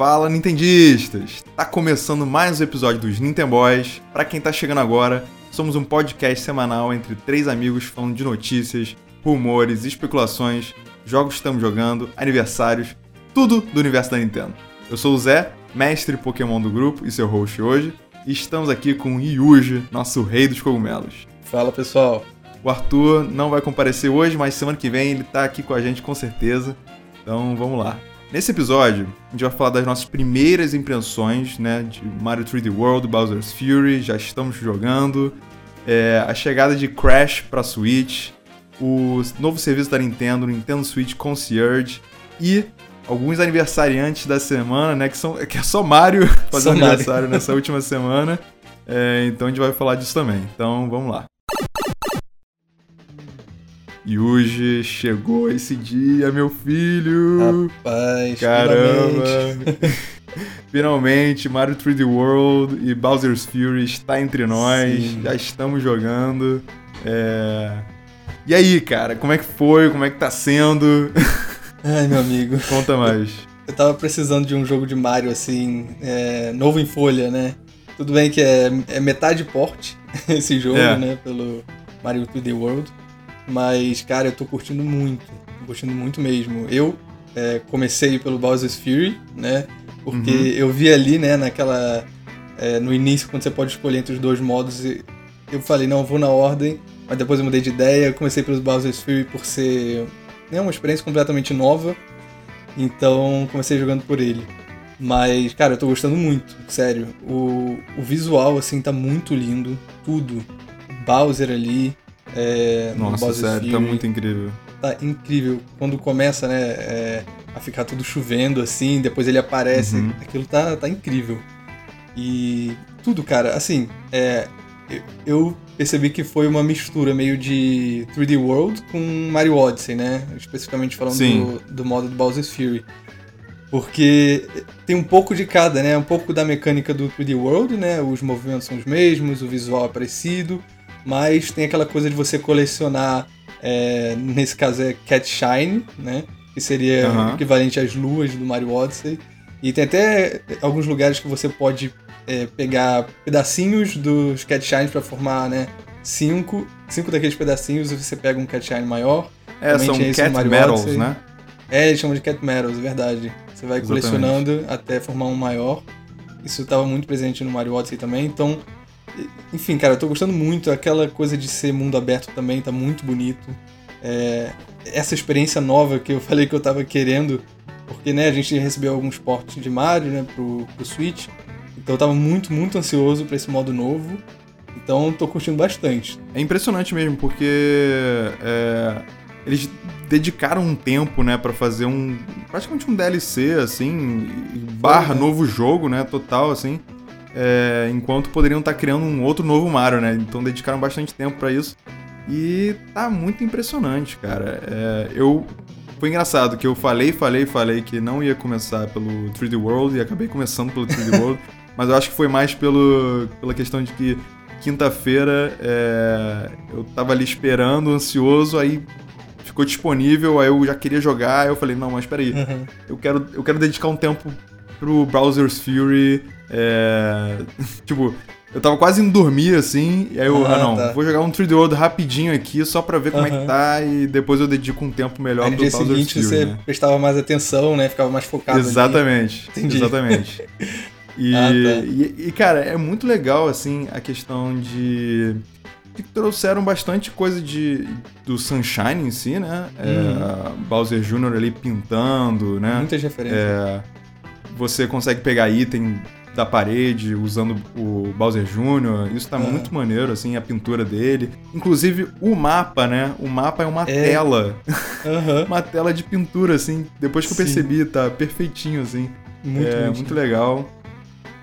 Fala Nintendistas! Tá começando mais um episódio dos Nintendo Boys. Pra quem tá chegando agora, somos um podcast semanal entre três amigos falando de notícias, rumores, especulações, jogos que estamos jogando, aniversários, tudo do universo da Nintendo. Eu sou o Zé, mestre Pokémon do grupo e seu host hoje, e estamos aqui com o Yuji, nosso rei dos cogumelos. Fala pessoal! O Arthur não vai comparecer hoje, mas semana que vem ele tá aqui com a gente com certeza. Então vamos lá. Nesse episódio, a gente vai falar das nossas primeiras impressões, né, de Mario 3D World, Bowser's Fury, já estamos jogando, é, a chegada de Crash para Switch, o novo serviço da Nintendo, Nintendo Switch Concierge e alguns aniversariantes da semana, né, que são que é só Mario fazendo aniversário nessa última semana. É, então a gente vai falar disso também. Então vamos lá. Yuji, chegou esse dia, meu filho! Rapaz, Caramba! Finalmente. finalmente, Mario 3D World e Bowser's Fury está entre nós, Sim. já estamos jogando. É... E aí, cara, como é que foi? Como é que tá sendo? Ai, meu amigo. Conta mais. Eu tava precisando de um jogo de Mario, assim, é, novo em folha, né? Tudo bem que é, é metade porte esse jogo, é. né? Pelo Mario 3D World. Mas, cara, eu tô curtindo muito. Tô curtindo muito mesmo. Eu é, comecei pelo Bowser's Fury, né? Porque uhum. eu vi ali, né, naquela. É, no início, quando você pode escolher entre os dois modos, eu falei, não, eu vou na ordem, mas depois eu mudei de ideia. comecei pelos Bowser's Fury por ser né, uma experiência completamente nova. Então comecei jogando por ele. Mas, cara, eu tô gostando muito, sério. O, o visual, assim, tá muito lindo. Tudo. Bowser ali, é, Nossa, sério, tá muito incrível. Tá incrível. Quando começa, né, é, a ficar tudo chovendo assim, depois ele aparece, uhum. aquilo tá, tá incrível. E tudo, cara, assim, é, eu percebi que foi uma mistura meio de 3D World com Mario Odyssey, né? Especificamente falando do, do, modo do Bowser's Fury. Porque tem um pouco de cada, né? Um pouco da mecânica do 3D World, né? Os movimentos são os mesmos, o visual é parecido mas tem aquela coisa de você colecionar, é, nesse caso é Cat Shine, né? Que seria uhum. equivalente às luas do Mario Odyssey. E tem até alguns lugares que você pode é, pegar pedacinhos dos Cat Shines para formar, né? Cinco, cinco daqueles pedacinhos e você pega um Cat Shine maior. É, Também são Cat Metals, Odyssey. né? É, eles chamam de Cat Metals, é verdade. Você vai Exatamente. colecionando até formar um maior. Isso estava muito presente no Mario Odyssey também, então enfim, cara, eu tô gostando muito. Aquela coisa de ser mundo aberto também tá muito bonito. É, essa experiência nova que eu falei que eu tava querendo, porque né, a gente recebeu alguns portes de Mario né, pro, pro Switch. Então eu tava muito, muito ansioso para esse modo novo. Então tô curtindo bastante. É impressionante mesmo, porque é, eles dedicaram um tempo, né, para fazer um praticamente um DLC assim, barra né? novo jogo, né, total assim é, enquanto poderiam estar tá criando um outro novo Mario, né? Então dedicaram bastante tempo para isso. E tá muito impressionante, cara. É, eu foi engraçado que eu falei, falei, falei que não ia começar pelo 3D World e acabei começando pelo 3D World, mas eu acho que foi mais pelo, pela questão de que quinta-feira é, eu tava ali esperando, ansioso, aí ficou disponível, aí eu já queria jogar, aí eu falei, não, mas peraí, uhum. eu, quero, eu quero dedicar um tempo pro Browser's Fury é... tipo, eu tava quase indo dormir, assim, e aí eu, ah, ah não, tá. vou jogar um 3D World rapidinho aqui, só pra ver como é que tá, e depois eu dedico um tempo melhor aí, no dia seguinte Fury, você né? prestava mais atenção, né, ficava mais focado Exatamente, exatamente. E, ah, tá. e, e, cara, é muito legal, assim, a questão de... Que trouxeram bastante coisa de, do Sunshine em si, né? É, uhum. Bowser Jr. ali pintando, né? Muitas referências. É, você consegue pegar item da parede usando o Bowser Jr. Isso tá é. muito maneiro, assim, a pintura dele. Inclusive, o mapa, né? O mapa é uma é. tela. Uhum. uma tela de pintura, assim. Depois que Sim. eu percebi, tá perfeitinho, assim. Muito, é muito, muito legal.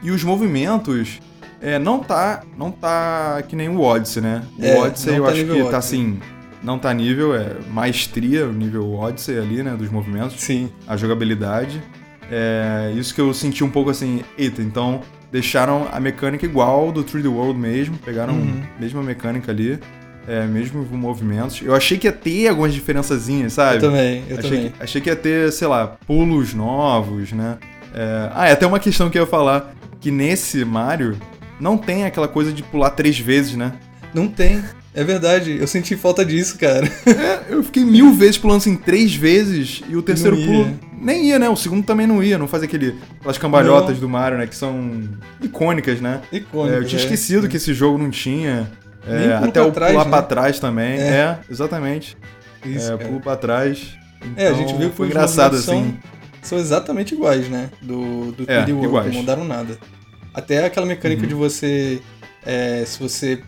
E os movimentos. É, não tá, não tá que nem o Odyssey, né? O é, Odyssey eu tá acho que tá, Odyssey. tá assim, não tá nível, é maestria, o nível Odyssey ali, né, dos movimentos. Sim. A jogabilidade. É, isso que eu senti um pouco assim, eita, então deixaram a mecânica igual do 3D World mesmo, pegaram uhum. a mesma mecânica ali, é, mesmo movimentos. Eu achei que ia ter algumas diferençazinhas, sabe? Eu também, eu achei também. Que, achei que ia ter, sei lá, pulos novos, né? É... Ah, é até uma questão que eu ia falar, que nesse Mario não tem aquela coisa de pular três vezes, né? Não tem. É verdade, eu senti falta disso, cara. É, eu fiquei mil vezes pulando assim, três vezes, e o terceiro pulo nem ia, né? O segundo também não ia, não faz aquele, aquelas cambalhotas não. do Mario, né? Que são icônicas, né? Icônicas. É, eu tinha é. esquecido é. que esse jogo não tinha. É, até o trás, pular né? pra trás também. É, é exatamente. Isso, é, pulo pra trás. Então, é, a gente viu que foi engraçado são, assim. São exatamente iguais, né? Do, do é, 3D World, não mudaram nada. Até aquela mecânica uhum. de você. É, se você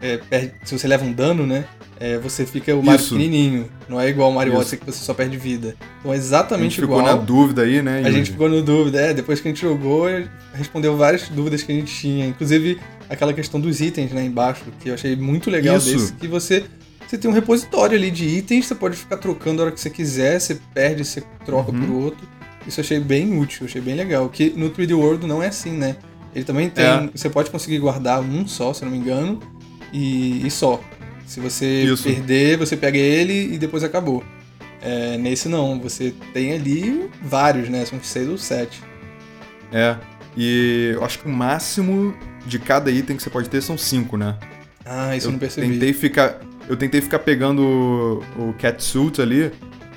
é, perde, se você leva um dano, né? É, você fica o Mario Isso. pequenininho. Não é igual o Mario Odyssey que você só perde vida. Então é exatamente igual. A gente igual. ficou na dúvida aí, né? A gente ficou na dúvida. É, depois que a gente jogou, respondeu várias dúvidas que a gente tinha. Inclusive aquela questão dos itens, né, embaixo, que eu achei muito legal Isso. desse. Que você, você tem um repositório ali de itens, você pode ficar trocando a hora que você quiser, você perde, você troca uhum. por outro. Isso eu achei bem útil, achei bem legal. Que no 3D World não é assim, né? Ele também tem. É. Você pode conseguir guardar um só, se eu não me engano e, e só. Se você Isso. perder, você pega ele e depois acabou. É, nesse não, você tem ali vários, né? São seis ou sete. É. E eu acho que o máximo de cada item que você pode ter são cinco, né? Ah, isso eu não percebi. Tentei ficar, eu tentei ficar pegando o, o catsuit ali.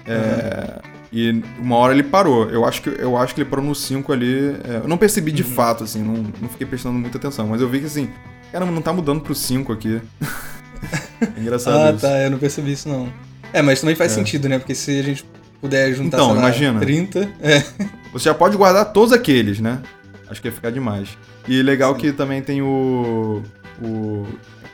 É, uhum. E uma hora ele parou. Eu acho que, eu acho que ele parou no 5 ali. É, eu não percebi de uhum. fato, assim, não, não fiquei prestando muita atenção. Mas eu vi que assim, Caramba, não tá mudando pro 5 aqui. é engraçado ah, isso. tá, eu não percebi isso não. É, mas também faz é. sentido, né? Porque se a gente puder juntar, então, lá, imagina. 30... É. Você já pode guardar todos aqueles, né? Acho que ia ficar demais. E legal Sim. que também tem o... o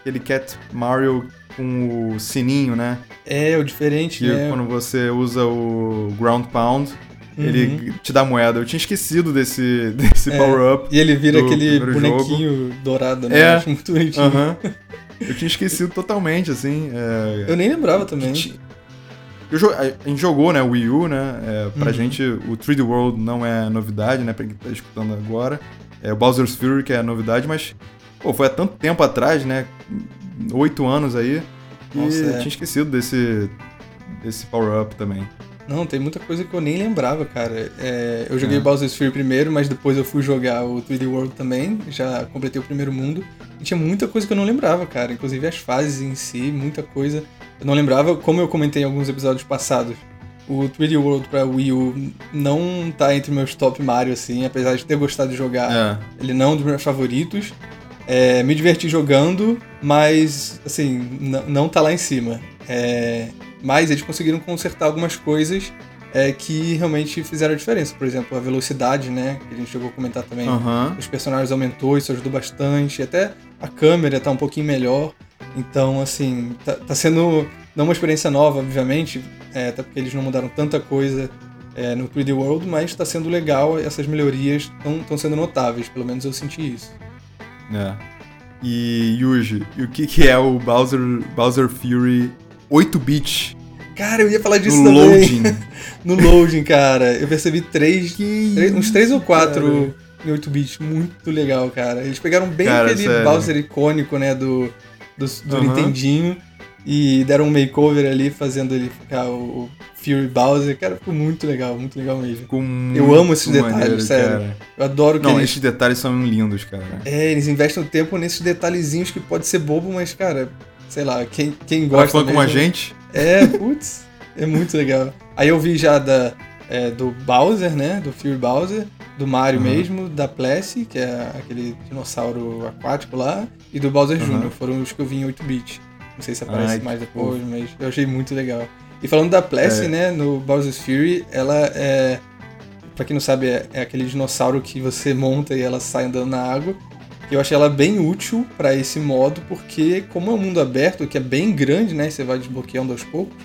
aquele Cat Mario com o sininho, né? É, o diferente, que né? quando você usa o Ground Pound, Uhum. Ele te dá moeda. Eu tinha esquecido desse, desse é, power-up. E ele vira aquele bonequinho jogo. dourado, né? É. Eu acho muito bonitinho. Uhum. Eu tinha esquecido totalmente, assim. É... Eu nem lembrava também. Eu, a gente jogou, né, o Wii U, né? É, pra uhum. gente, o 3D World não é novidade, né? Pra quem tá escutando agora. É o Bowser's Fury que é novidade, mas pô, foi há tanto tempo atrás, né? Oito anos aí. E Nossa, é. tinha esquecido desse, desse power-up também. Não, tem muita coisa que eu nem lembrava, cara. É, eu joguei é. Bowser's Fury primeiro, mas depois eu fui jogar o 3D World também, já completei o primeiro mundo. E tinha muita coisa que eu não lembrava, cara. Inclusive as fases em si, muita coisa. Eu não lembrava, como eu comentei em alguns episódios passados. O 3D World pra Wii U não tá entre meus top Mario, assim, apesar de ter gostado de jogar. É. Ele não é um dos meus favoritos. É, me diverti jogando, mas, assim, não tá lá em cima. É, mas eles conseguiram consertar algumas coisas é, que realmente fizeram a diferença. Por exemplo, a velocidade, né? Que a gente chegou a comentar também. Uhum. Os personagens aumentou, isso ajudou bastante. Até a câmera tá um pouquinho melhor. Então, assim, tá, tá sendo não uma experiência nova, obviamente, é, até porque eles não mudaram tanta coisa é, no 3D World, mas está sendo legal, essas melhorias estão sendo notáveis, pelo menos eu senti isso. É. E Yuji, e o que, que é o Bowser, Bowser Fury 8-bit. Cara, eu ia falar disso no também. Loading. no loading, cara. Eu percebi três, três uns três ou quatro em 8 bits. Muito legal, cara. Eles pegaram bem cara, aquele sério. Bowser icônico, né, do, do, do Nintendinho. E deram um makeover ali, fazendo ele ficar o Fury Bowser. Cara, ficou muito legal, muito legal mesmo. Ficou eu amo esses detalhes, maneiro, sério. Cara. Eu adoro que Não, eles... esses detalhes são lindos, cara. É, eles investem o tempo nesses detalhezinhos que pode ser bobo, mas, cara, sei lá, quem, quem gosta. Fã como a gente? É, putz, é muito legal. Aí eu vi já da, é, do Bowser, né? Do Fury Bowser, do Mario uhum. mesmo, da Plessy, que é aquele dinossauro aquático lá, e do Bowser uhum. Jr. Foram os que eu vi em 8-bit. Não sei se aparece Ai, mais depois, pô. mas eu achei muito legal. E falando da Plessy, é. né, no Bowser's Fury, ela é. Pra quem não sabe, é, é aquele dinossauro que você monta e ela sai andando na água. Eu achei ela bem útil para esse modo, porque como é um mundo aberto, que é bem grande, né? Você vai desbloqueando aos poucos.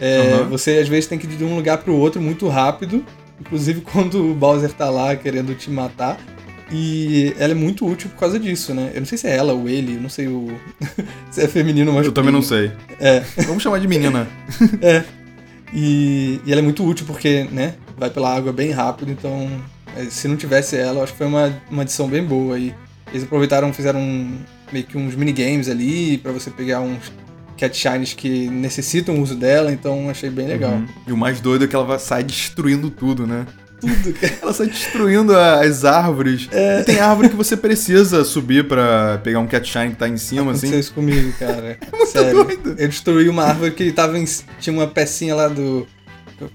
É, uhum. Você às vezes tem que ir de um lugar para o outro muito rápido. Inclusive quando o Bowser tá lá querendo te matar. E ela é muito útil por causa disso, né? Eu não sei se é ela ou ele, eu não sei o. se é feminino ou masculino. Eu também não sei. É. Vamos chamar de menina. é. E, e ela é muito útil porque, né? Vai pela água bem rápido, então. É, se não tivesse ela, eu acho que foi uma, uma adição bem boa aí. Eles aproveitaram, fizeram um, meio que uns minigames ali para você pegar uns cat shines que necessitam o uso dela, então achei bem legal. Uhum. E o mais doido é que ela vai sair destruindo tudo, né? Tudo, cara. Ela sai destruindo as árvores. É. Tem árvore que você precisa subir pra pegar um cat shine que tá em cima, Aconteceu assim. isso comigo, cara. É muito Sério. doido. Eu destruí uma árvore que tava em... tinha uma pecinha lá do.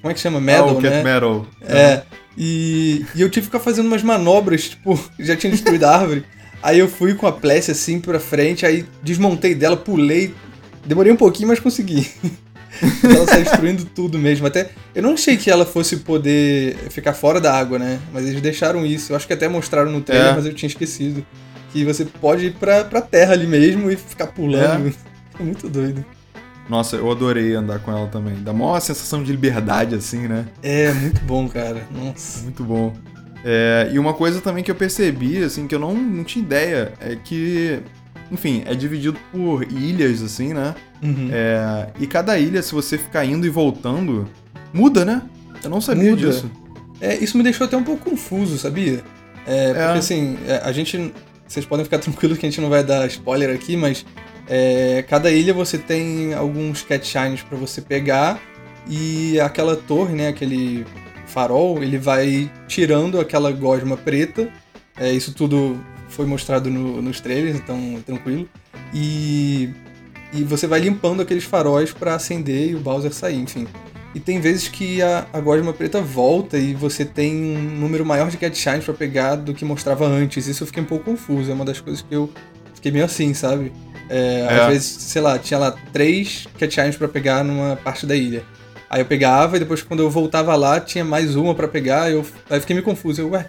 Como é que chama? Metal, o cat né? metal. É. E, e eu tive que ficar fazendo umas manobras, tipo, já tinha destruído a árvore. Aí eu fui com a Plessy assim pra frente, aí desmontei dela, pulei. Demorei um pouquinho, mas consegui. ela saiu destruindo tudo mesmo. Até eu não achei que ela fosse poder ficar fora da água, né? Mas eles deixaram isso. Eu acho que até mostraram no trailer, É. mas eu tinha esquecido. Que você pode ir pra, pra terra ali mesmo e ficar pulando. É muito doido. Nossa, eu adorei andar com ela também. Dá maior sensação de liberdade, assim, né? É, muito bom, cara. Nossa. Muito bom. É, e uma coisa também que eu percebi, assim, que eu não, não tinha ideia, é que, enfim, é dividido por ilhas, assim, né? Uhum. É, e cada ilha, se você ficar indo e voltando, muda, né? Eu não sabia Muda. disso. É, isso me deixou até um pouco confuso, sabia? É, porque É. assim, é, a gente. Vocês podem ficar tranquilos que a gente não vai dar spoiler aqui, mas é, cada ilha você tem alguns cat shines pra você pegar e aquela torre, né, aquele farol, ele vai tirando aquela gosma preta. É, isso tudo foi mostrado no- nos trailers, então tranquilo. E, e você vai limpando aqueles faróis pra acender e o Bowser sair, enfim. E tem vezes que a, a gosma preta volta e você tem um número maior de cat shines pra pegar do que mostrava antes. Isso eu fiquei um pouco confuso, é uma das coisas que eu fiquei meio assim, sabe? É, É. Às vezes, sei lá, tinha lá três cat shines pra pegar numa parte da ilha. Aí eu pegava e depois quando eu voltava lá tinha mais uma pra pegar, eu aí eu fiquei meio confuso. Eu, ué,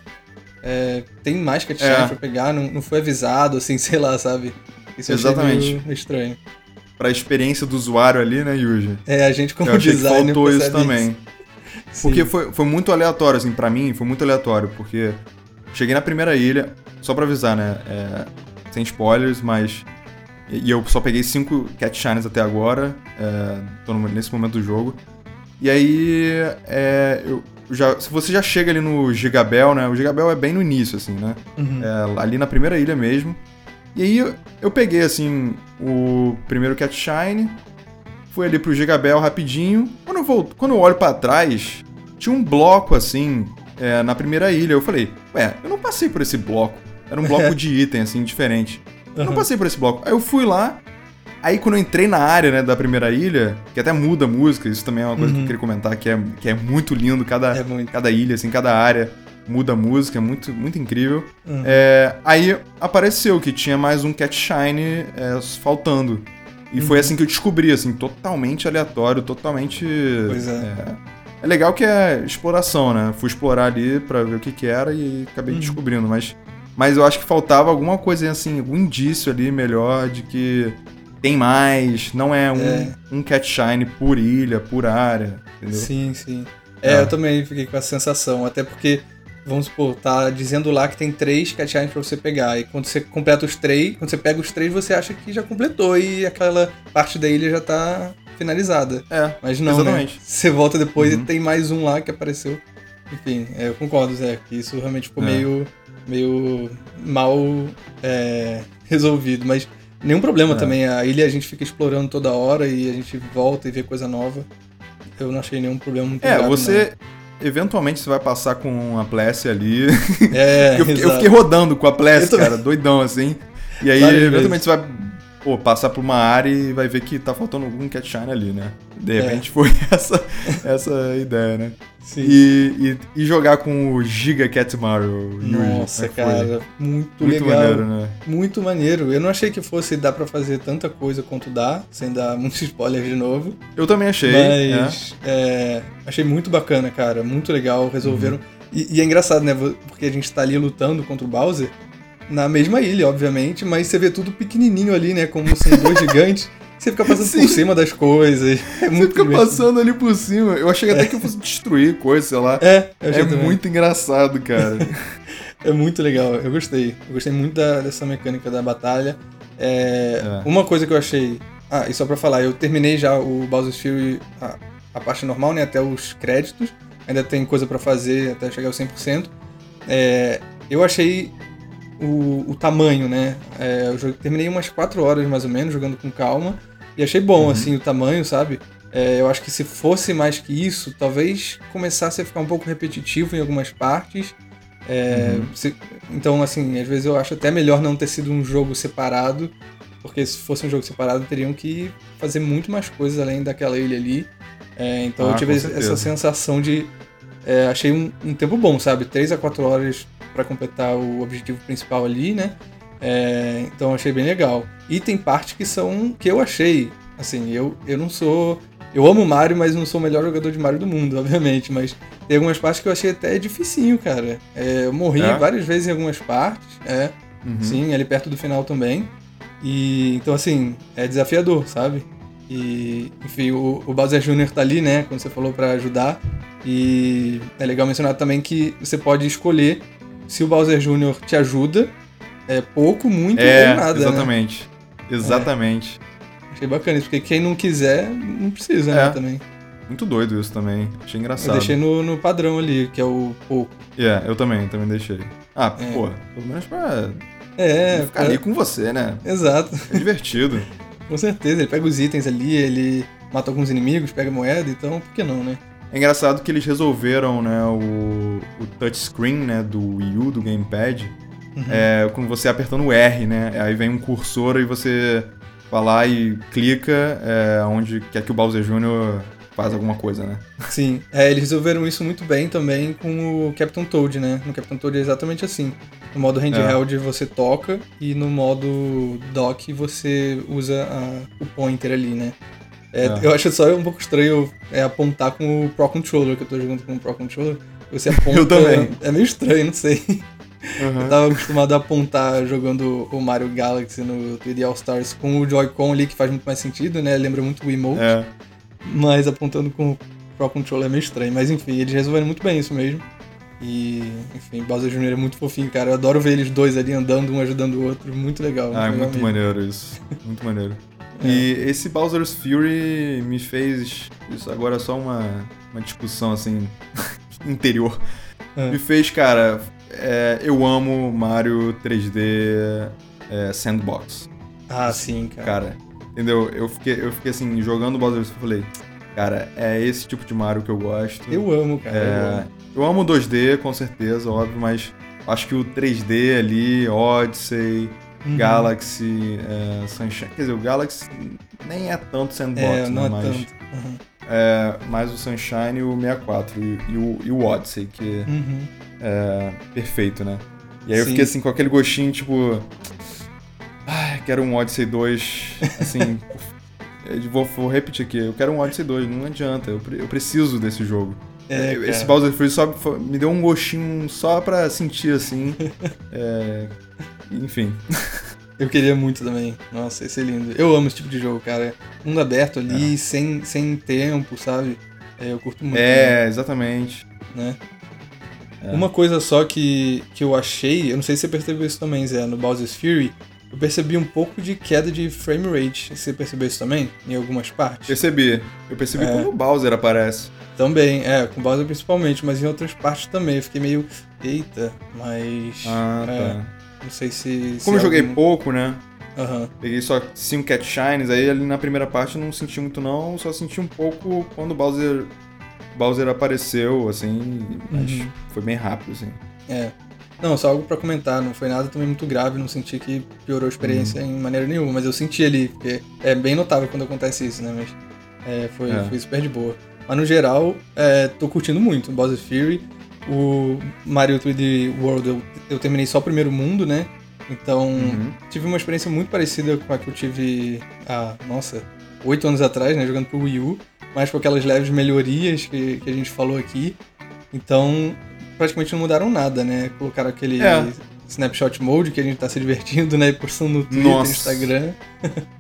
é, tem mais cat shines É. pra pegar, não, não foi avisado, assim, sei lá, sabe? Isso Exatamente. meio- meio estranho. Pra experiência do usuário ali, né, Yuji? É, a gente como Eu achei que designer faltou isso também. Sim. Porque foi, foi muito aleatório, assim, pra mim, foi muito aleatório, porque cheguei na primeira ilha, só pra avisar, né? é, sem spoilers, mas. E eu só peguei cinco Cat Shines até agora, é, tô nesse momento do jogo. E aí, é, eu já, se você já chega ali no Gigabel, né? O Gigabel é bem no início, assim, né? Uhum. É, ali na primeira ilha mesmo. E aí eu, peguei, assim, o primeiro Cat Shine, fui ali pro Gigabel rapidinho. Quando eu, volto, quando eu olho pra trás, tinha um bloco, assim, é, na primeira ilha. Eu falei, ué, eu não passei por esse bloco. Era um bloco de item, assim, diferente. Eu não passei por esse bloco. Aí eu fui lá, aí quando eu entrei na área, né, da primeira ilha, que até muda a música, isso também é uma coisa que eu Uhum. queria comentar, que é, que é muito lindo, cada, É muito. cada ilha, assim, cada área muda a música, é muito, muito incrível. Uhum. É, aí apareceu que tinha mais um Cat Shine é, faltando. E foi Uhum. assim que eu descobri, assim, totalmente aleatório, totalmente. Pois é. É, é legal que é exploração, né? Fui explorar ali pra ver o que que era e acabei Uhum. descobrindo, mas, mas eu acho que faltava alguma coisa assim, algum indício ali melhor de que tem mais, não é um, É. um Cat Shine por ilha, por área, entendeu? Sim, sim. É, É. eu também fiquei com essa sensação. Até porque, vamos supor, tá dizendo lá que tem três cat shines pra você pegar. E quando você completa os três, quando você pega os três, você acha que já completou e aquela parte da ilha já tá finalizada. É, Mas não, Exatamente. né? Você volta depois Uhum. e tem mais um lá que apareceu. Enfim, é, eu concordo, Zé, que isso realmente ficou É. meio, meio mal é, resolvido. Mas nenhum problema É. também. A ilha a gente fica explorando toda hora e a gente volta e vê coisa nova. Eu não achei nenhum problema muito É, você. Eventualmente você vai passar com a Plessy ali. não. É, eu, fiquei, eu fiquei rodando com a Plessy, cara, doidão assim. E aí, eventualmente você vai pô, passar por uma área e vai ver que tá faltando algum Cat Shine ali, né? De É. repente foi essa, essa ideia, né? Sim. E, e, e jogar com o Giga Cat Mario. Nossa, é cara, muito, Muito legal. maneiro, né? Muito maneiro. Eu não achei que fosse dar pra fazer tanta coisa quanto dá, sem dar muitos spoilers de novo. Eu também achei. Mas é, achei muito bacana, cara. Muito legal. Resolveram. Uhum. E, e é engraçado, né? Porque a gente tá ali lutando contra o Bowser na mesma ilha, obviamente, mas você vê tudo pequenininho ali, né? Como são dois gigantes. Você fica passando Sim. por cima das coisas. É Você muito fica divertido. passando ali por cima. Eu achei até que eu fosse destruir coisa, sei lá. É, eu achei É também. muito engraçado, cara. É muito legal, eu gostei. Eu gostei muito da- dessa mecânica da batalha. É, É. Uma coisa que eu achei. Ah, e só pra falar, eu terminei já o Bowser's Fury, a, a parte normal, né? Até os créditos. Ainda tem coisa pra fazer até chegar ao 100%. É, eu achei o, o tamanho, né? É, eu joguei- terminei umas 4 horas mais ou menos, jogando com calma. E achei bom, Uhum. assim, o tamanho, sabe? É, eu acho que se fosse mais que isso, talvez começasse a ficar um pouco repetitivo em algumas partes. É, uhum. se, então, assim, às vezes eu acho até melhor não ter sido um jogo separado, porque se fosse um jogo separado, teriam que fazer muito mais coisas além daquela ilha ali. É, então ah, eu tive essa sensação de. É, achei um, um, tempo bom, sabe? 3 a 4 horas para completar o objetivo principal ali, né? É, então achei bem legal. E tem partes que são. que eu achei. Assim, eu, eu não sou. Eu amo Mario, mas não sou o melhor jogador de Mario do mundo, obviamente. Mas tem algumas partes que eu achei até dificinho, cara. É, eu morri é? várias vezes em algumas partes. É. Uhum. Sim, ali perto do final também. E então, assim, é desafiador, sabe? E, enfim, o, o Bowser Jr. tá ali, né? Como você falou, para ajudar. E é legal mencionar também que você pode escolher se o Bowser Jr. te ajuda, é pouco, muito é, ou nada. Exatamente. Né? Exatamente. É. Achei bacana isso, porque quem não quiser, não precisa, né, é. né? Também. Muito doido isso também. Achei engraçado. Eu deixei no, no padrão ali, que é o pouco. É, yeah, eu também, também deixei. Ah, é. pô, pelo menos pra. É. Ficar pra... ali com você, né? Exato. É divertido. Com certeza, ele pega os itens ali, ele mata alguns inimigos, pega moeda, então por que não, né? É engraçado que eles resolveram, né, o, o touchscreen, né, do Wii U, do Gamepad, uhum. é, quando você apertando o R, né, aí vem um cursor e você vai lá e clica é, onde quer que o Bowser Jr. faz alguma coisa, né? Sim, é, eles resolveram isso muito bem também com o Captain Toad, né? No Captain Toad é exatamente assim. No modo handheld é. você toca e no modo dock você usa a, o pointer ali, né? É, é. Eu acho só um pouco estranho é, apontar com o Pro Controller, que eu tô jogando com o Pro Controller. Você aponta. eu também. É meio estranho, não sei. Uhum. Eu tava acostumado a apontar jogando o Mario Galaxy no 3D All Stars com o Joy-Con ali, que faz muito mais sentido, né? Lembra muito o Emote. É. Mas apontando com o Pro Controller é meio estranho. Mas enfim, eles resolveram muito bem isso mesmo. E, enfim, Bowser Jr. é muito fofinho, cara. Eu adoro ver eles dois ali andando, um ajudando o outro. Muito legal. Ah, é muito maneiro isso. Muito maneiro. É. E esse Bowser's Fury me fez. Isso agora é só uma, uma discussão assim. interior. É. Me fez, cara. É, eu amo Mario 3D é, Sandbox. Ah, sim, cara. Cara, entendeu? Eu fiquei, eu fiquei assim, jogando Bowser's Fury, falei, cara, é esse tipo de Mario que eu gosto. Eu amo, cara. É, eu amo. Eu amo 2D, com certeza, óbvio, mas acho que o 3D ali, Odyssey, uhum. Galaxy, é, Sunshine. Quer dizer, o Galaxy nem é tanto sandbox, é, não né? É mas, tanto. Uhum. É, mais o Sunshine e o 64 e, e, o, e o Odyssey, que uhum. é perfeito, né? E aí Sim. eu fiquei assim com aquele gostinho, tipo. Ai, quero um Odyssey 2. Assim. vou, vou repetir aqui, eu quero um Odyssey 2, não adianta, eu, eu preciso desse jogo. É, Esse Bowser Fury só me deu um gostinho só pra sentir, assim. é, enfim. Eu queria muito também. Nossa, esse é lindo. Eu amo esse tipo de jogo, cara. Mundo aberto ali, é. sem, sem tempo, sabe? É, eu curto muito. É, né? exatamente. Né? É. Uma coisa só que, que eu achei, eu não sei se você percebeu isso também, Zé, no Bowser's Fury, eu percebi um pouco de queda de frame rate. Você percebeu isso também? Em algumas partes? Percebi. Eu percebi é. quando o Bowser aparece. Também, é, com Bowser principalmente, mas em outras partes também. Eu fiquei meio. Eita, mas. Ah, é, tá. Não sei se. Como se eu joguei pouco, né? Uhum. Peguei só 5 Cat Shines, aí ali na primeira parte eu não senti muito não, só senti um pouco quando o Bowser, Bowser apareceu, assim, mas uhum. foi bem rápido, assim. É. Não, só algo para comentar, não foi nada também muito grave, não senti que piorou a experiência uhum. em maneira nenhuma, mas eu senti ali, porque é bem notável quando acontece isso, né? Mas é, foi, é. foi super de boa. Mas no geral, é, tô curtindo muito Bowser Fury. O Mario 3D World eu, eu terminei só o primeiro mundo, né? Então, uhum. tive uma experiência muito parecida com a que eu tive há, nossa, oito anos atrás, né? Jogando pro Wii U, mas com aquelas leves melhorias que, que a gente falou aqui. Então, praticamente não mudaram nada, né? Colocaram aquele é. snapshot mode que a gente tá se divertindo, né? Postando no Twitter, Nossa. Instagram.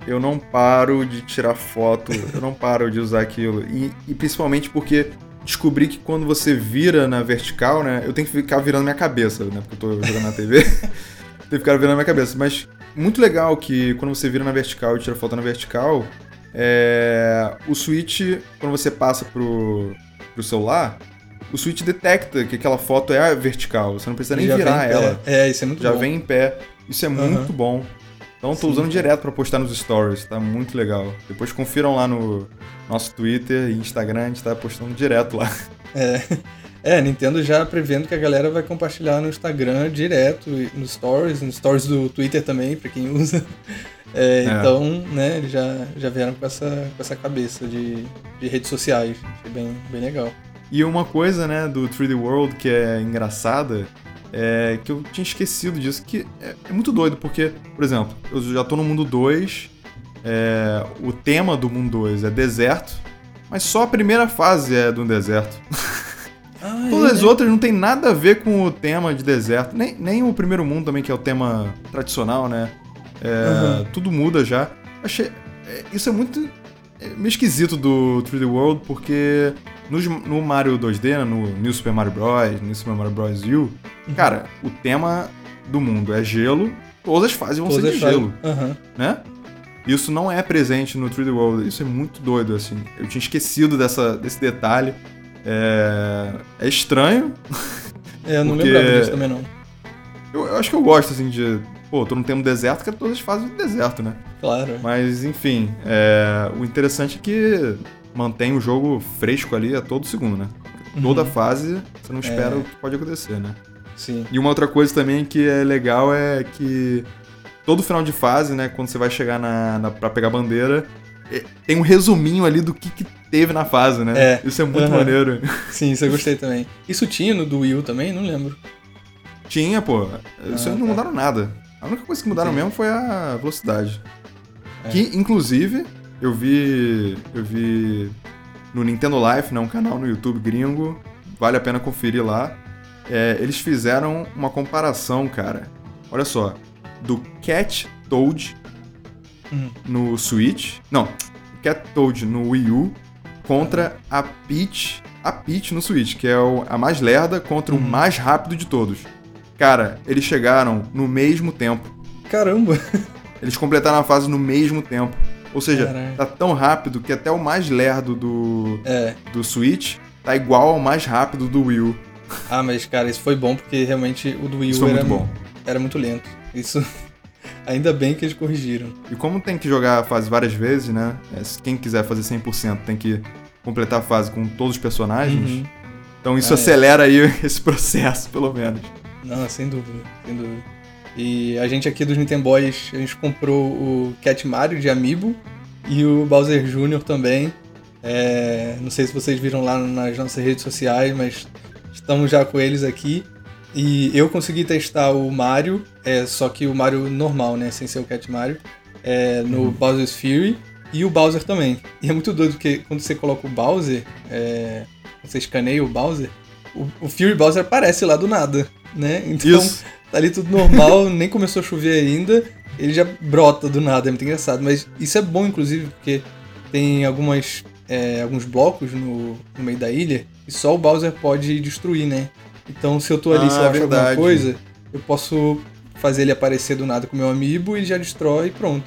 eu não paro de tirar foto, eu não paro de usar aquilo. E, e, principalmente porque descobri que quando você vira na vertical, né? Eu tenho que ficar virando minha cabeça, né? Porque eu tô jogando na TV. tenho que ficar virando minha cabeça. Mas muito legal que quando você vira na vertical e tira foto na vertical, é... o switch, quando você passa pro, pro celular, o Switch detecta que aquela foto é vertical, você não precisa nem Já virar ela. É, isso é muito Já bom. vem em pé. Isso é muito bom. Então tô Sim, usando direto para postar nos stories, tá muito legal. Depois confiram lá no nosso Twitter e Instagram, a gente tá postando direto lá. É. É, Nintendo já prevendo que a galera vai compartilhar no Instagram direto, nos stories, nos stories do Twitter também, para quem usa. É, é. Então, né, eles já, já vieram com essa, com essa cabeça de, de redes sociais. Achei bem, bem legal. E uma coisa, né, do 3D World que é engraçada, é que eu tinha esquecido disso, que é, é muito doido, porque, por exemplo, eu já tô no mundo 2, é, o tema do mundo 2 é deserto, mas só a primeira fase é do deserto. Ah, Todas as né? outras não tem nada a ver com o tema de deserto. Nem, nem o primeiro mundo também, que é o tema tradicional, né? Uhum. Tudo muda já. Achei. É, isso é muito. É meio esquisito do 3D World, porque no, no Mario 2D, né, no New Super Mario Bros., New Super Mario Bros. U, uhum. cara, o tema do mundo é gelo, todas as fases vão todas ser de gelo. Uhum. Né? Isso não é presente no 3D World, isso é muito doido, assim. Eu tinha esquecido dessa, desse detalhe. É, é estranho. É, eu não porque... lembrava disso também, não. Eu, eu, acho que eu gosto, assim, de. Pô, tô num tempo deserto, que é todas as fases do deserto, né? Claro. Mas, enfim, é, o interessante é que mantém o jogo fresco ali a todo segundo, né? Uhum. Toda fase, você não espera é... o que pode acontecer, né? Sim. E uma outra coisa também que é legal é que todo final de fase, né, quando você vai chegar na, na pra pegar a bandeira, é, tem um resuminho ali do que, que teve na fase, né? É. Isso é muito uhum. maneiro. Sim, isso eu gostei também. Isso tinha no do Wii U também? Não lembro. Tinha, pô. Isso ah, não tá. mudaram nada. A única coisa que mudaram Sim. mesmo foi a velocidade. É. Que, inclusive, eu vi. Eu vi no Nintendo Life, né? Um canal no YouTube gringo. Vale a pena conferir lá. É, eles fizeram uma comparação, cara. Olha só. Do Cat Toad hum. no Switch. Não, Cat Toad no Wii U contra a Peach, a Peach no Switch, que é o, a mais lerda contra o uhum. mais rápido de todos. Cara, eles chegaram no mesmo tempo. Caramba! Eles completaram a fase no mesmo tempo. Ou seja, Caramba. tá tão rápido que até o mais lerdo do, é. do Switch tá igual ao mais rápido do Wii U. Ah, mas cara, isso foi bom porque realmente o do Wii U era, muito era muito lento. Isso Ainda bem que eles corrigiram. E como tem que jogar a fase várias vezes, né? É, quem quiser fazer 100% tem que completar a fase com todos os personagens. Uhum. Então isso ah, é. acelera é. aí esse processo, pelo menos. Não, sem dúvida, sem dúvida. E a gente aqui dos Nintendo Boys, a gente comprou o Cat Mario de Amiibo e o Bowser Jr. também. É, não sei se vocês viram lá nas nossas redes sociais, mas estamos já com eles aqui. E eu consegui testar o Mario, é, só que o Mario normal, né? Sem ser o Cat Mario, é, no uhum. Bowser's Fury e o Bowser também. E é muito doido porque quando você coloca o Bowser, é, você escaneia o Bowser, o, o, Fury Bowser aparece lá do nada, né? Então Isso. tá ali tudo normal, nem começou a chover ainda, ele já brota do nada, é muito engraçado. Mas isso é bom, inclusive, porque tem algumas, é, alguns blocos no, no meio da ilha e só o Bowser pode destruir, né? Então, se eu tô ali, ah, sei lá, alguma coisa, eu posso fazer ele aparecer do nada com o meu amiibo e já destrói e pronto.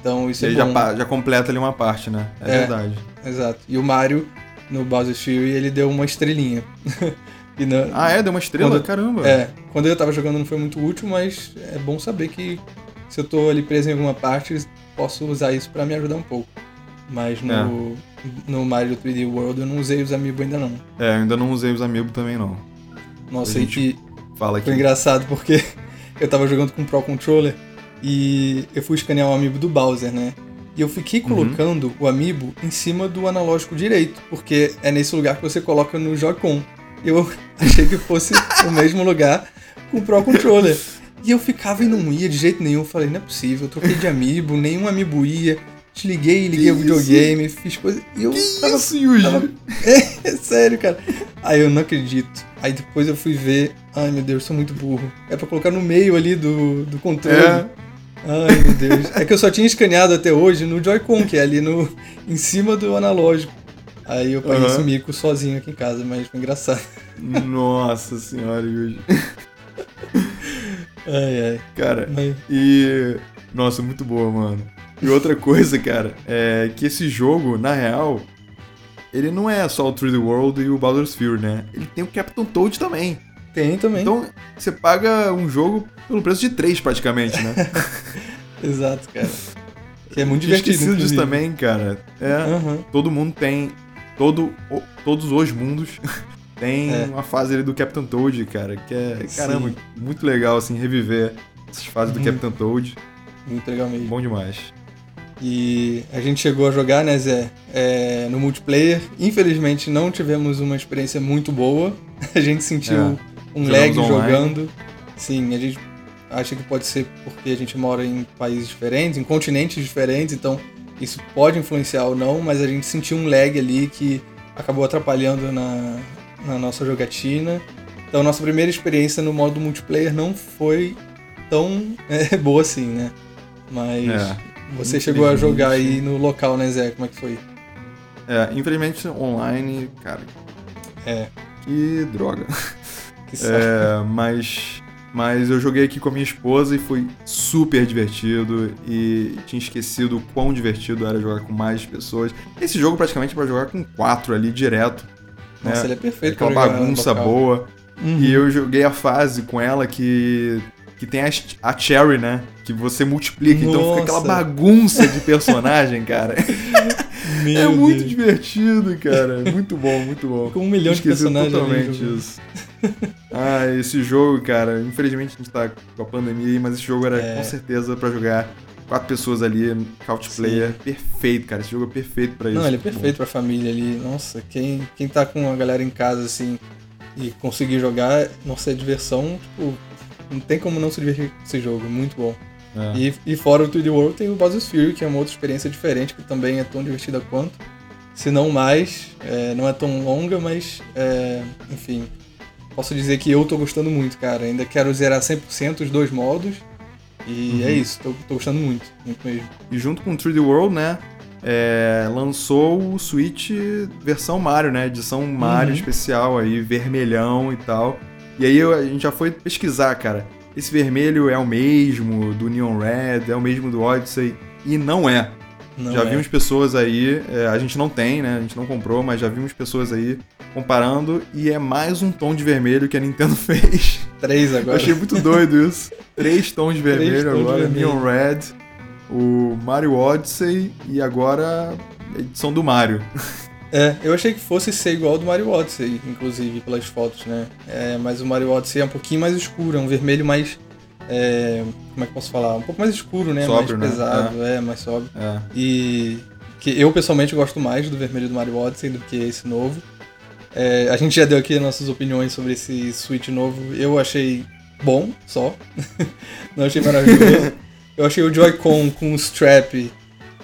Então, isso e é bom. Já, já completa ali uma parte, né? É, é verdade. Exato. E o Mario, no Bowser's Fury, ele deu uma estrelinha. na, ah, é? Deu uma estrela? Quando, Caramba. É. Quando eu tava jogando não foi muito útil, mas é bom saber que se eu tô ali preso em alguma parte, posso usar isso para me ajudar um pouco. Mas no, é. no Mario 3D World eu não usei os amiibo ainda não. É, ainda não usei os amiibo também não. Nossa, a gente fala aqui. Foi engraçado porque eu tava jogando com o Pro Controller e eu fui escanear o amiibo do Bowser, né? E eu fiquei colocando uhum. o amiibo em cima do analógico direito, porque é nesse lugar que você coloca no Joy-Con. Eu achei que fosse o mesmo lugar com o Pro Controller. E eu ficava e não ia de jeito nenhum. Falei, não é possível, eu troquei de amiibo, nenhum amiibo ia. Desliguei, liguei que o videogame, isso? fiz coisa. E eu que tava, isso, Yuji? Tava... É, é, sério, cara. Aí eu não acredito. Aí depois eu fui ver. Ai meu Deus, sou muito burro. É pra colocar no meio ali do, do controle. É. Ai meu Deus. É que eu só tinha escaneado até hoje no Joy-Con, que é ali no, em cima do analógico. Aí eu paguei uhum. esse mico sozinho aqui em casa, mas foi engraçado. Nossa senhora, Yuji. Ai, ai. Cara, mas... e. Nossa, muito boa, mano. E outra coisa, cara, é que esse jogo, na real, ele não é só o 3D World e o Baldur's Fury, né? Ele tem o Captain Toad também. Tem também. Então, você paga um jogo pelo preço de três, praticamente, né? Exato, cara. Que é muito divertido. Esquecido disso também, cara. É. Uhum. Todo mundo tem. Todo, todos os mundos tem é. uma fase ali do Captain Toad, cara. Que é, caramba, Sim. muito legal, assim, reviver essas fases do Captain Toad. Muito legal mesmo. Bom demais. E a gente chegou a jogar, né, Zé, é, no multiplayer. Infelizmente não tivemos uma experiência muito boa. A gente sentiu um lag jogando. Sim, a gente acha que pode ser porque a gente mora em países diferentes, em continentes diferentes, então isso pode influenciar ou não, mas a gente sentiu um lag ali que acabou atrapalhando na, na nossa jogatina. Então, nossa primeira experiência no modo multiplayer não foi tão é, boa assim, né? Mas é, você chegou a jogar aí no local, né, Zé? Como é que foi? É, infelizmente online, cara. É. Que droga. Que é, mas mas eu joguei aqui com a minha esposa e foi super divertido. E tinha esquecido o quão divertido era jogar com mais pessoas. Esse jogo praticamente é pra jogar com quatro ali direto. Nossa, né? ele é perfeito Aquela bagunça boa. Uhum. E eu joguei a fase com ela que que tem a, a Cherry, né? Que você multiplica, Nossa. então fica aquela bagunça de personagem, cara. é muito Deus. divertido, cara. Muito bom, muito bom. Com um milhão Esqueci de personagens. totalmente isso. ah, esse jogo, cara, infelizmente a gente tá com a pandemia aí, mas esse jogo era é. com certeza para jogar quatro pessoas ali, couch player, perfeito, cara. Esse jogo é perfeito para isso. Não, ele é perfeito para família ali. Nossa, quem, quem tá com a galera em casa assim e conseguir jogar, nossa, é diversão, tipo, não tem como não se divertir com esse jogo, muito bom. É. E, e fora o 3D World tem o Fury, que é uma outra experiência diferente, que também é tão divertida quanto. Se não mais, é, não é tão longa, mas é, enfim, posso dizer que eu tô gostando muito, cara. Ainda quero zerar 100% os dois modos. E uhum. é isso, tô, tô, gostando muito, muito mesmo. E junto com o 3D World, né? É, lançou o Switch versão Mario, né? Edição Mario uhum. especial aí, vermelhão e tal. E aí a gente já foi pesquisar, cara. Esse vermelho é o mesmo do Neon Red, é o mesmo do Odyssey. E não é. Não já é. vimos pessoas aí, é, a gente não tem, né? A gente não comprou, mas já vimos pessoas aí comparando e é mais um tom de vermelho que a Nintendo fez. Três agora. Eu achei muito doido isso. Três tons de vermelho agora, de vermelho. Neon Red, o Mario Odyssey e agora a edição do Mario. É, eu achei que fosse ser igual ao do Mario Odyssey, inclusive, pelas fotos, né? É, mas o Mario Odyssey é um pouquinho mais escuro, é um vermelho mais. É, como é que posso falar? Um pouco mais escuro, né? Sóbrio, mais pesado, né? é. é, mais sóbrio. É. E que eu pessoalmente gosto mais do vermelho do Mario Odyssey do que esse novo. É, a gente já deu aqui nossas opiniões sobre esse Switch novo. Eu achei bom, só. Não achei maravilhoso. eu achei o Joy-Con com o strap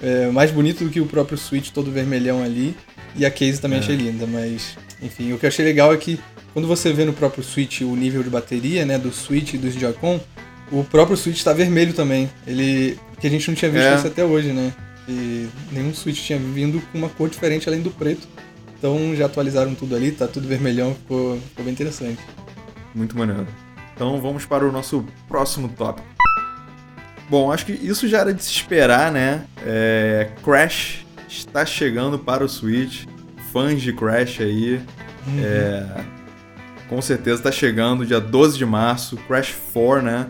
é, mais bonito do que o próprio Switch todo vermelhão ali. E a case também é. achei linda, mas enfim, o que eu achei legal é que quando você vê no próprio Switch o nível de bateria, né, do Switch e dos Joy-Con, o próprio Switch está vermelho também. Ele que a gente não tinha visto é. isso até hoje, né? E nenhum Switch tinha vindo com uma cor diferente além do preto. Então já atualizaram tudo ali, tá tudo vermelhão, ficou, ficou bem interessante. Muito maneiro. Então vamos para o nosso próximo tópico. Bom, acho que isso já era de se esperar, né? É, Crash está chegando para o Switch. Fãs de Crash aí. Uhum. É, com certeza está chegando dia 12 de março. Crash 4, né?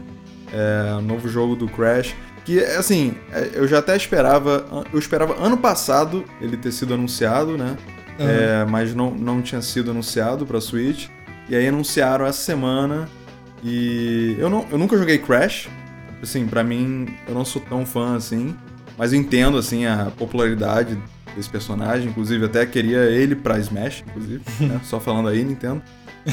É, novo jogo do Crash. Que, assim, é, eu já até esperava. Eu esperava ano passado ele ter sido anunciado, né? Uhum. É, mas não, não tinha sido anunciado para Switch. E aí anunciaram essa semana. E eu, não, eu nunca joguei Crash. Assim, para mim, eu não sou tão fã assim. Mas eu entendo, assim, a popularidade desse personagem. Inclusive, até queria ele pra Smash, inclusive. né? Só falando aí, Nintendo.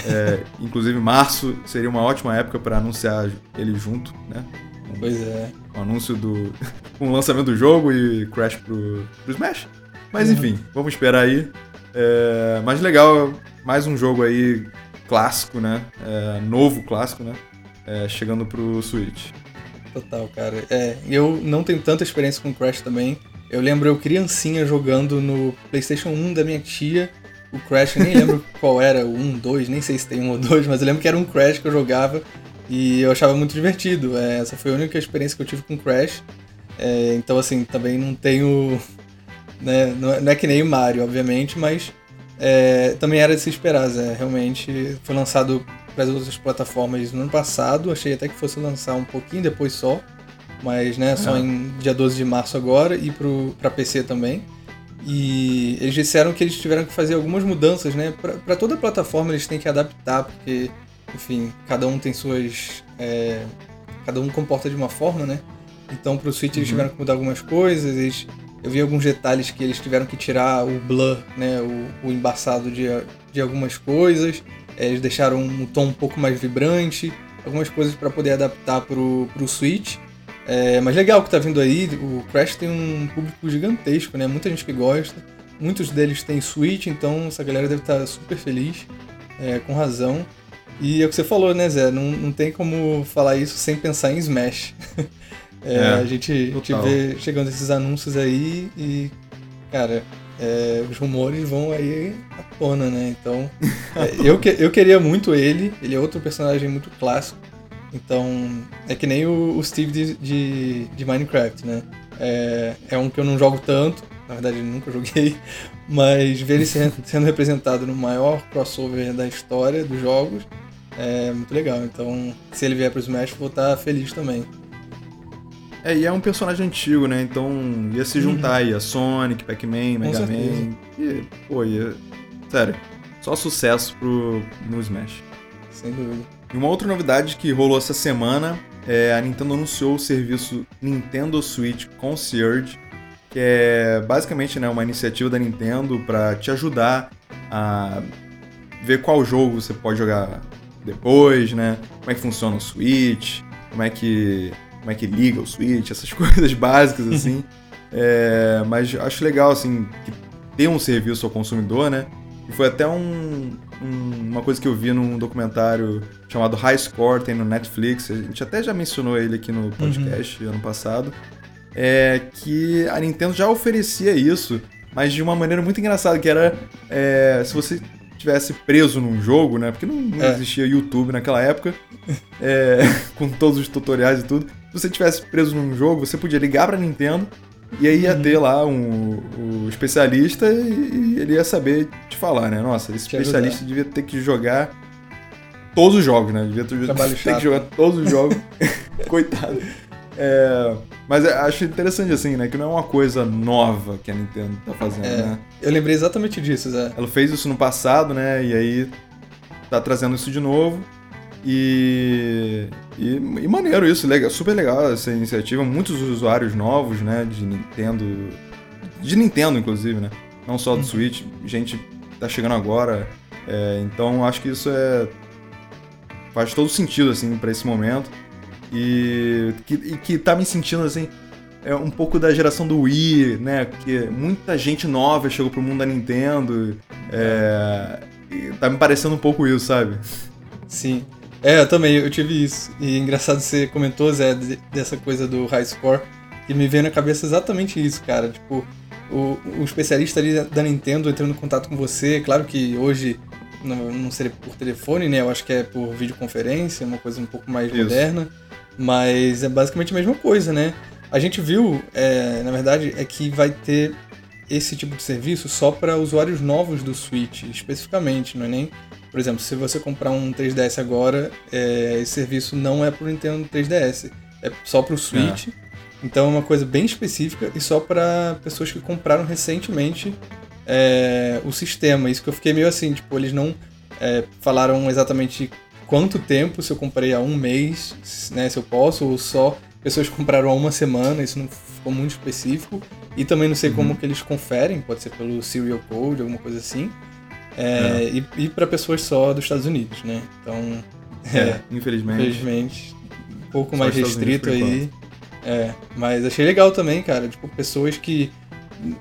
É, inclusive, março seria uma ótima época para anunciar ele junto, né? Um, pois é. O um anúncio do. com o lançamento do jogo e Crash pro, pro Smash. Mas uhum. enfim, vamos esperar aí. É, mas legal, mais um jogo aí clássico, né? É, novo clássico, né? É, chegando pro Switch. Total, cara. É, eu não tenho tanta experiência com Crash também. Eu lembro eu criancinha jogando no PlayStation 1 da minha tia. O Crash, eu nem lembro qual era, o 1, 2, nem sei se tem um ou dois, mas eu lembro que era um Crash que eu jogava e eu achava muito divertido. É, essa foi a única experiência que eu tive com Crash. É, então, assim, também não tenho. Né, não, é, não, é, que nem o Mario, obviamente, mas é, também era de se esperar, Zé. Realmente foi lançado para as outras plataformas no ano passado. Achei até que fosse lançar um pouquinho depois só. mas né, só em dia 12 de março agora e para PC também. E eles disseram que eles tiveram que fazer algumas mudanças, né? Para toda a plataforma eles têm que adaptar, porque, enfim, cada um tem suas. É, cada um comporta de uma forma, né? Então pro Switch uhum. eles tiveram que mudar algumas coisas, eles, eu vi alguns detalhes que eles tiveram que tirar o blur, né? O, o embaçado de, de algumas coisas. É, eles deixaram um tom um pouco mais vibrante, algumas coisas para poder adaptar pro, pro Switch. É, mas legal que tá vindo aí, o Crash tem um público gigantesco, né? Muita gente que gosta. Muitos deles têm Switch, então essa galera deve estar tá super feliz, é, com razão. E é o que você falou, né, Zé? Não, não tem como falar isso sem pensar em Smash. é, é, a, gente, a gente vê chegando esses anúncios aí e, cara, é, os rumores vão aí à tona, né? Então, é, eu, que, eu queria muito ele, ele é outro personagem muito clássico. Então, é que nem o, o Steve de, de, de, Minecraft, né? É, é um que eu não jogo tanto, na verdade nunca joguei, mas ver ele sendo representado no maior crossover da história dos jogos é muito legal. Então, se ele vier pro Smash, vou estar feliz também. É, e é um personagem antigo, né? Então ia se juntar uhum. aí a Sonic, Pac-Man, Mega Man. E, pô, ia. Sério, só sucesso pro, no Smash. Sem dúvida. E uma outra novidade que rolou essa semana é a Nintendo anunciou o serviço Nintendo Switch Concierge, que é basicamente né, uma iniciativa da Nintendo para te ajudar a ver qual jogo você pode jogar depois, né? Como é que funciona o Switch, como é que, como é que liga o Switch, essas coisas básicas assim. é, mas acho legal assim que ter um serviço ao consumidor, né? E foi até um, um, uma coisa que eu vi num documentário chamado High Score, tem no Netflix, a gente até já mencionou ele aqui no podcast uhum. ano passado, é que a Nintendo já oferecia isso, mas de uma maneira muito engraçada, que era é, se você tivesse preso num jogo, né? Porque não, não é. existia YouTube naquela época, é, com todos os tutoriais e tudo. Se você tivesse preso num jogo, você podia ligar pra Nintendo e aí ia uhum. ter lá um, um especialista e, e, ele ia saber te falar, né? Nossa, esse te especialista ajudar. devia ter que jogar todos os jogos, né? Devia ter, ter que jogar todos os jogos. Coitado. É, mas acho interessante assim, né? Que não é uma coisa nova que a Nintendo tá fazendo, é, né? Eu lembrei exatamente disso, Zé. Ela fez isso no passado, né? E aí tá trazendo isso de novo. E, e, e, maneiro isso, legal, super legal essa iniciativa. Muitos usuários novos, né, de Nintendo, de Nintendo inclusive, né, não só do uhum. Switch, gente tá chegando agora. É, então acho que isso é faz todo sentido assim para esse momento e que, e que tá me sentindo assim é um pouco da geração do Wii, né, que muita gente nova chegou pro mundo da Nintendo. É, tá me parecendo um pouco isso, sabe? Sim. É, eu também, eu tive isso. E engraçado você comentou, Zé, dessa coisa do high score, e me veio na cabeça exatamente isso, cara. Tipo, o, o especialista ali da Nintendo entrando em contato com você, claro que hoje não, não seria por telefone, né? Eu acho que é por videoconferência, uma coisa um pouco mais isso. moderna. Mas é basicamente a mesma coisa, né? A gente viu, é, na verdade, é que vai ter esse tipo de serviço só para usuários novos do Switch, especificamente, não é nem por exemplo, se você comprar um 3DS agora, é, esse serviço não é para o Nintendo 3DS, é só para o Switch. É. Então é uma coisa bem específica e só para pessoas que compraram recentemente é, o sistema. Isso que eu fiquei meio assim, tipo, eles não é, falaram exatamente quanto tempo, se eu comprei há um mês, né, se eu posso, ou só pessoas que compraram há uma semana, isso não ficou muito específico. E também não sei uhum. como que eles conferem, pode ser pelo serial code, alguma coisa assim. É, é. E, e para pessoas só dos Estados Unidos, né? Então, é, é infelizmente. Infelizmente, um pouco só mais restrito aí. É, mas achei legal também, cara. Tipo, pessoas que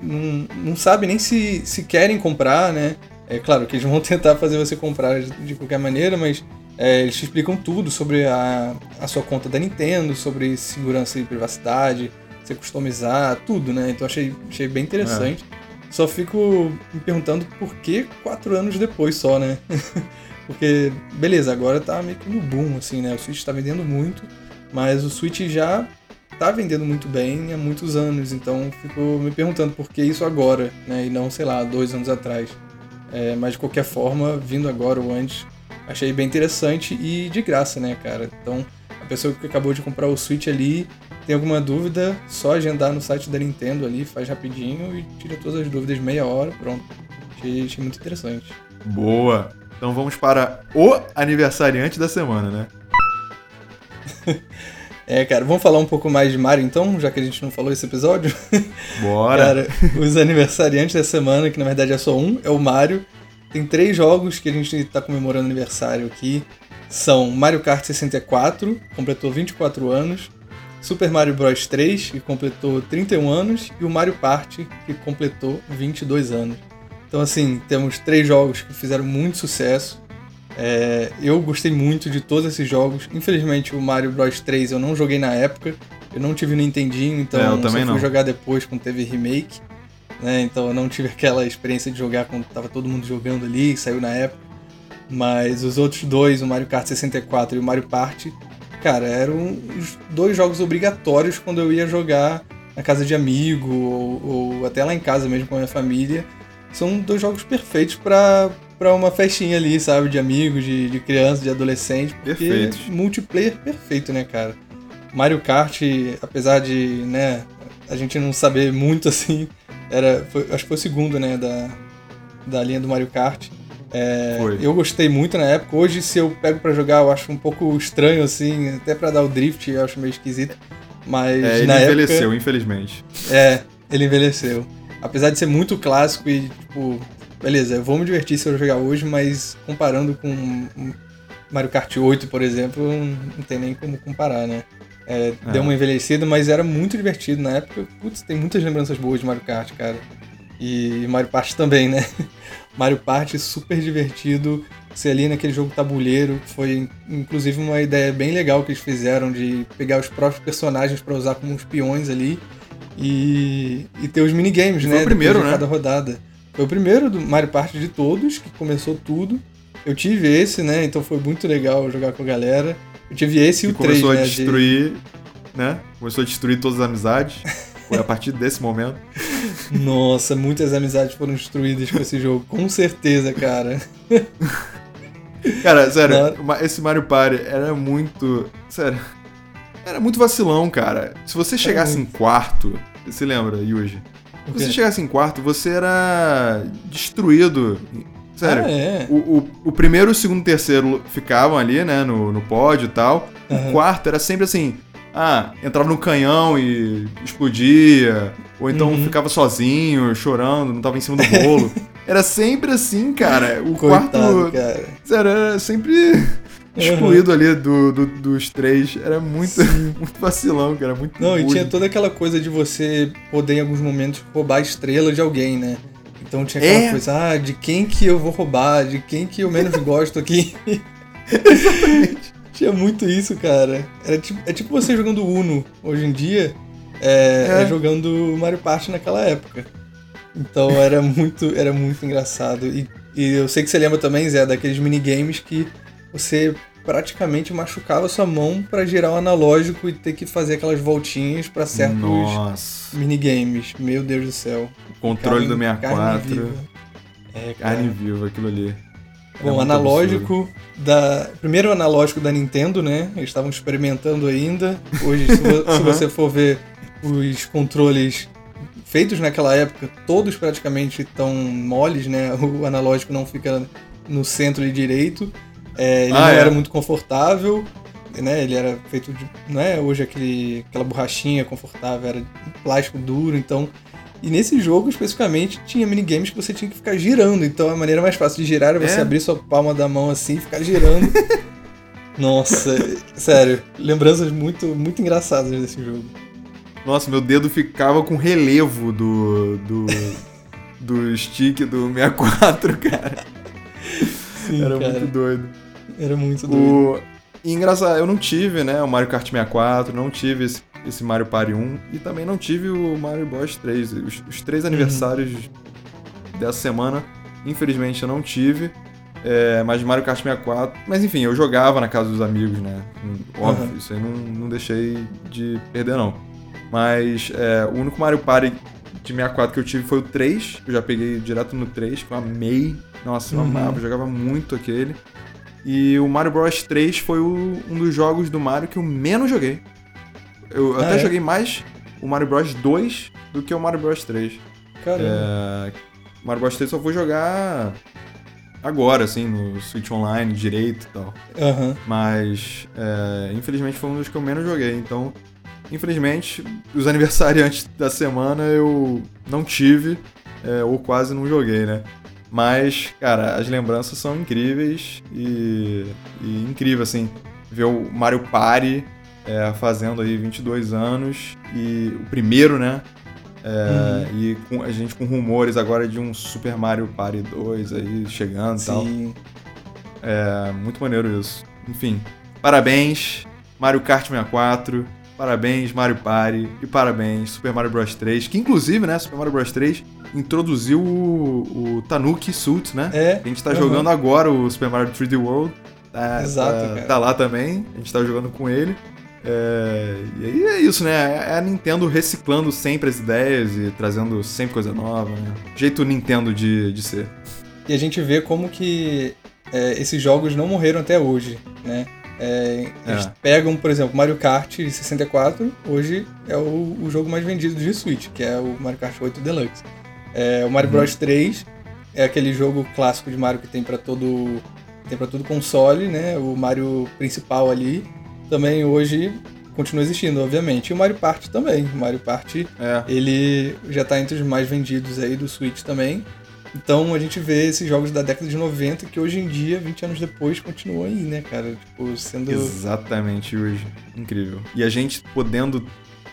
não, não sabem nem se, se querem comprar, né? É claro que eles vão tentar fazer você comprar de qualquer maneira, mas é, eles te explicam tudo sobre a, a sua conta da Nintendo, sobre segurança e privacidade, você customizar, tudo, né? Então achei, achei bem interessante. É. Só fico me perguntando por que quatro anos depois só, né? Porque, beleza, agora tá meio que no boom, assim, né? O Switch tá vendendo muito, mas o Switch já tá vendendo muito bem há muitos anos, então fico me perguntando por que isso agora, né? E não, sei lá, dois anos atrás. É, mas de qualquer forma, vindo agora ou antes, achei bem interessante e de graça, né, cara? Então, A pessoa que acabou de comprar o Switch ali tem alguma dúvida, só agendar no site da Nintendo ali, faz rapidinho e tira todas as dúvidas meia hora, pronto. Achei, achei muito interessante. Boa! Então vamos para o aniversariante da semana, né? É, cara, vamos falar um pouco mais de Mario então, já que a gente não falou esse episódio? Bora! cara, os aniversariantes da semana, que na verdade é só um, é o Mario. Tem três jogos que a gente está comemorando aniversário aqui. São Mario Kart 64, completou 24 anos. Super Mario Bros 3, que completou 31 anos. E o Mario Party, que completou 22 anos. Então, assim, temos três jogos que fizeram muito sucesso. É, eu gostei muito de todos esses jogos. Infelizmente, o Mario Bros 3 eu não joguei na época. Eu não tive Nintendinho, então É, eu só fui não. jogar depois quando teve remake. Né? Então eu não tive aquela experiência de jogar quando tava todo mundo jogando ali, saiu na época. Mas os outros dois, o Mario Kart 64 e o Mario Party, cara, eram os dois jogos obrigatórios quando eu ia jogar na casa de amigo ou, ou até lá em casa mesmo com a minha família. São dois jogos perfeitos pra pra uma festinha ali, sabe? De amigos, de, de criança, de adolescente. Porque Perfeitos. multiplayer perfeito, né, cara? Mario Kart, apesar de, né, a gente não saber muito assim, era, foi- acho que foi o segundo, né, da, da linha do Mario Kart. É, eu gostei muito na época. Hoje, se eu pego pra jogar, eu acho um pouco estranho, assim, até pra dar o drift, eu acho meio esquisito. Mas É, ele na envelheceu, época. infelizmente. É, ele envelheceu. Apesar de ser muito clássico e, tipo, beleza, eu vou me divertir se eu jogar hoje, mas comparando com Mario Kart 8, por exemplo, não, não tem nem como comparar, né? É, É. Deu uma envelhecida, mas era muito divertido na época. Putz, tem muitas lembranças boas de Mario Kart, cara. E Mario Party também, né? Mario Party super divertido. Você ali naquele jogo tabuleiro, foi inclusive uma ideia bem legal que eles fizeram de pegar os próprios personagens pra usar como uns peões ali e, e ter os minigames, né? foi o primeiro, de né? cada rodada. Foi o primeiro do Mario Party de todos, que começou tudo. Eu tive esse, né? Então foi muito legal jogar com a galera. Eu tive esse e, o 3, começou né? a de- destruir, né? Começou a destruir todas as amizades. Foi a partir desse momento. Nossa, muitas amizades foram destruídas com esse jogo, com certeza, cara. Cara, sério, ma- esse Mario Party era muito. Sério. Era muito vacilão, cara. Se você chegasse em quarto. Você lembra, Yuji? Se você chegasse em quarto, você era destruído. Sério. Ah, é. O, o, o primeiro, o segundo e o terceiro ficavam ali, né, no, no pódio e tal. Aham. O quarto era sempre assim: ah, entrava no canhão e explodia. Ou então Uhum. ficava sozinho, chorando, não tava em cima do bolo. era sempre assim, cara. O Coitado, quarto. cara. Sério, era sempre excluído ali do, do- dos três. Era muito, muito vacilão, cara. Muito Não, e tinha toda aquela coisa de você poder, em alguns momentos, roubar a estrela de alguém, né? Então tinha aquela É. coisa, ah, de quem que eu vou roubar, de quem que eu menos gosto aqui. Tinha muito isso, cara. Era tipo, é tipo você jogando Uno hoje em dia, é, É. é jogando Mario Party naquela época. Então era muito, era muito engraçado. E, e eu sei que você lembra também, Zé, daqueles minigames que você praticamente machucava sua mão pra girar o analógico e ter que fazer aquelas voltinhas pra certos Nossa. minigames. Meu Deus do céu. Controle do Carne- carne 64. viva. É, cara. Carne viva, aquilo ali. Era Bom, analógico da. Primeiro analógico da Nintendo, né? Eles estavam experimentando ainda. Hoje, se, vo- se Aham. você for ver os controles feitos naquela época, todos praticamente estão moles, né? O analógico não fica no centro e direito. É, ele Ah, não é? era muito confortável. Né, ele era feito de. Não é hoje aquele, aquela borrachinha confortável, era de plástico duro, então. E nesse jogo, especificamente, tinha minigames que você tinha que ficar girando. Então a maneira mais fácil de girar era você É? abrir sua palma da mão assim e ficar girando. Nossa, sério, lembranças muito, muito engraçadas desse jogo. Nossa, meu dedo ficava com relevo do. do. do stick do 64, cara. Sim, Era cara, muito doido. era muito doido. O... E engraçado, eu não tive, né, o Mario Kart 64, não tive esse, esse Mario Party 1 e também não tive o Mario Bros 3. Os, os três aniversários dessa semana, infelizmente eu não tive. É, mas Mario Kart 64. Mas enfim, eu jogava na casa dos amigos, né? Óbvio, Aham. isso aí não, não deixei de perder, não. Mas é, o único Mario Party de 64 que eu tive foi o 3. Eu já peguei direto no 3, que eu amei. Nossa, eu Uhum. amava, eu jogava muito aquele. E o Mario Bros 3 foi o, um dos jogos do Mario que eu menos joguei. Eu ah, até é? joguei mais o Mario Bros 2 do que o Mario Bros 3. Caramba. É, Mario Bros 3 só vou jogar agora, assim, no Switch Online direito e tal. Uhum. Mas, é, infelizmente, foi um dos que eu menos joguei. Então, infelizmente, os aniversariantes da semana eu não tive, é, ou quase não joguei, né? Mas, cara, as lembranças são incríveis e, e incrível, assim, ver o Mario Party é, fazendo aí 22 anos e o primeiro, né? É, uhum. E com, a gente com rumores agora de um Super Mario Party 2 aí chegando e tal. É muito maneiro isso. Enfim, parabéns, Mario Kart 64, parabéns, Mario Party e parabéns, Super Mario Bros 3, que inclusive, né, Super Mario Bros 3 introduziu o, o Tanuki Suit, né? É. A gente tá uhum. jogando agora o Super Mario 3D World. Tá, Exato, tá, tá lá também, a gente tá jogando com ele. É, e aí é isso, né? É a Nintendo reciclando sempre as ideias e trazendo sempre coisa nova, né? Jeito Nintendo de, de ser. E a gente vê como que é, esses jogos não morreram até hoje, né? É, eles é. pegam, por exemplo, Mario Kart 64, hoje é o, o, jogo mais vendido de Switch, que é o Mario Kart 8 Deluxe. É, o Mario uhum. Bros 3 é aquele jogo clássico de Mario que tem para todo tem para todo console, né? O Mario principal ali também hoje continua existindo, obviamente. E o Mario Party também. O Mario Party, é. ele já tá entre os mais vendidos aí do Switch também. Então a gente vê esses jogos da década de 90 que hoje em dia, 20 anos depois, continuam aí, né, cara? Tipo, sendo. Exatamente hoje. Incrível. E a gente podendo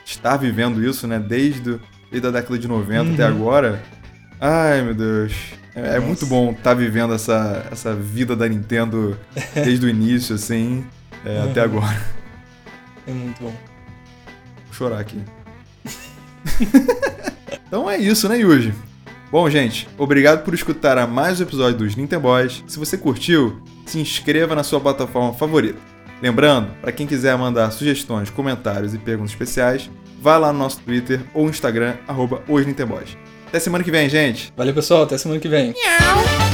estar vivendo isso, né, desde, desde a década de 90 uhum. até agora. Ai, meu Deus. É, é muito bom estar vivendo essa, essa vida da Nintendo desde o início, assim é, uhum. até agora. É muito bom. Vou chorar aqui. então é isso, né, Yuji? Bom, gente, obrigado por escutar a mais um episódio dos Nintendo Boys. Se você curtiu, se inscreva na sua plataforma favorita. Lembrando, para quem quiser mandar sugestões, comentários e perguntas especiais, vá lá no nosso Twitter ou Instagram, arroba Até semana que vem, gente. Valeu, pessoal. Até semana que vem. Miau.